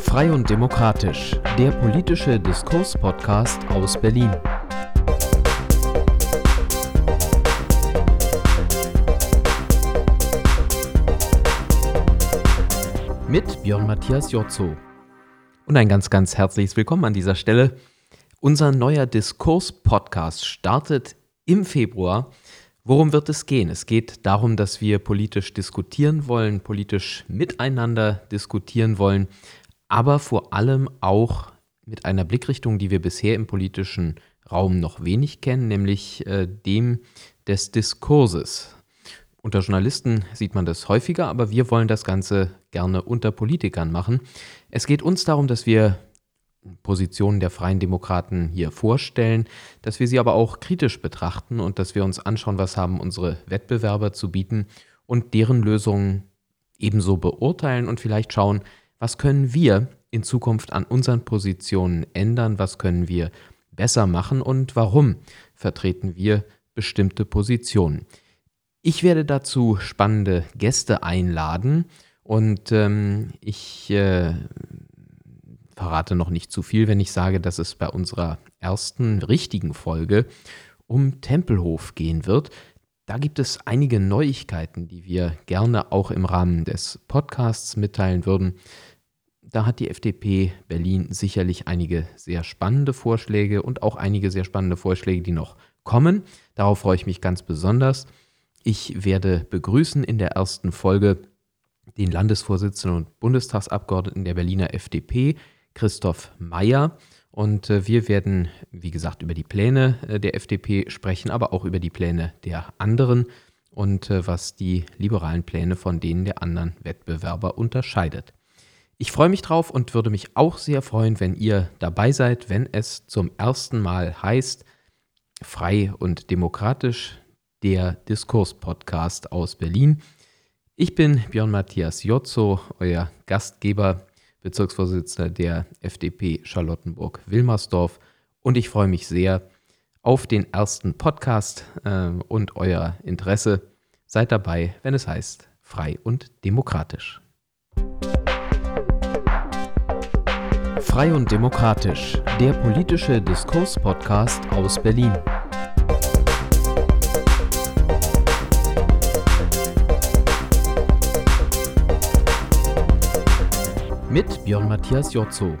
Frei und Demokratisch, der politische Diskurs-Podcast aus Berlin. Mit Björn Matthias Jotzo. Und ein ganz, ganz herzliches Willkommen an dieser Stelle. Unser neuer Diskurs-Podcast startet im Februar. Worum wird es gehen? Es geht darum, dass wir politisch diskutieren wollen, politisch miteinander diskutieren wollen, aber vor allem auch mit einer Blickrichtung, die wir bisher im politischen Raum noch wenig kennen, nämlich äh, dem des Diskurses. Unter Journalisten sieht man das häufiger, aber wir wollen das Ganze gerne unter Politikern machen. Es geht uns darum, dass wir Positionen der Freien Demokraten hier vorstellen, dass wir sie aber auch kritisch betrachten und dass wir uns anschauen, was haben unsere Wettbewerber zu bieten und deren Lösungen ebenso beurteilen und vielleicht schauen, was können wir in Zukunft an unseren Positionen ändern, was können wir besser machen und warum vertreten wir bestimmte Positionen. Ich werde dazu spannende Gäste einladen und ähm, ich äh, verrate noch nicht zu viel, wenn ich sage, dass es bei unserer ersten richtigen Folge um Tempelhof gehen wird. Da gibt es einige Neuigkeiten, die wir gerne auch im Rahmen des Podcasts mitteilen würden. Da hat die FDP Berlin sicherlich einige sehr spannende Vorschläge und auch einige sehr spannende Vorschläge, die noch kommen. Darauf freue ich mich ganz besonders. Ich werde begrüßen in der ersten Folge den Landesvorsitzenden und Bundestagsabgeordneten der Berliner FDP, Christoph Mayer. Und äh, wir werden, wie gesagt, über die Pläne äh, der FDP sprechen, aber auch über die Pläne der anderen und äh, was die liberalen Pläne von denen der anderen Wettbewerber unterscheidet. Ich freue mich drauf und würde mich auch sehr freuen, wenn ihr dabei seid, wenn es zum ersten Mal heißt, frei und demokratisch, der Diskurs-Podcast aus Berlin. Ich bin Björn Matthias Jotzo, euer Gastgeber Bezirksvorsitzender der FDP Charlottenburg-Wilmersdorf. Und ich freue mich sehr auf den ersten Podcast äh, und euer Interesse. Seid dabei, wenn es heißt frei und demokratisch. Frei und demokratisch, der politische Diskurs-Podcast aus Berlin. Mit Björn Matthias Jotzo.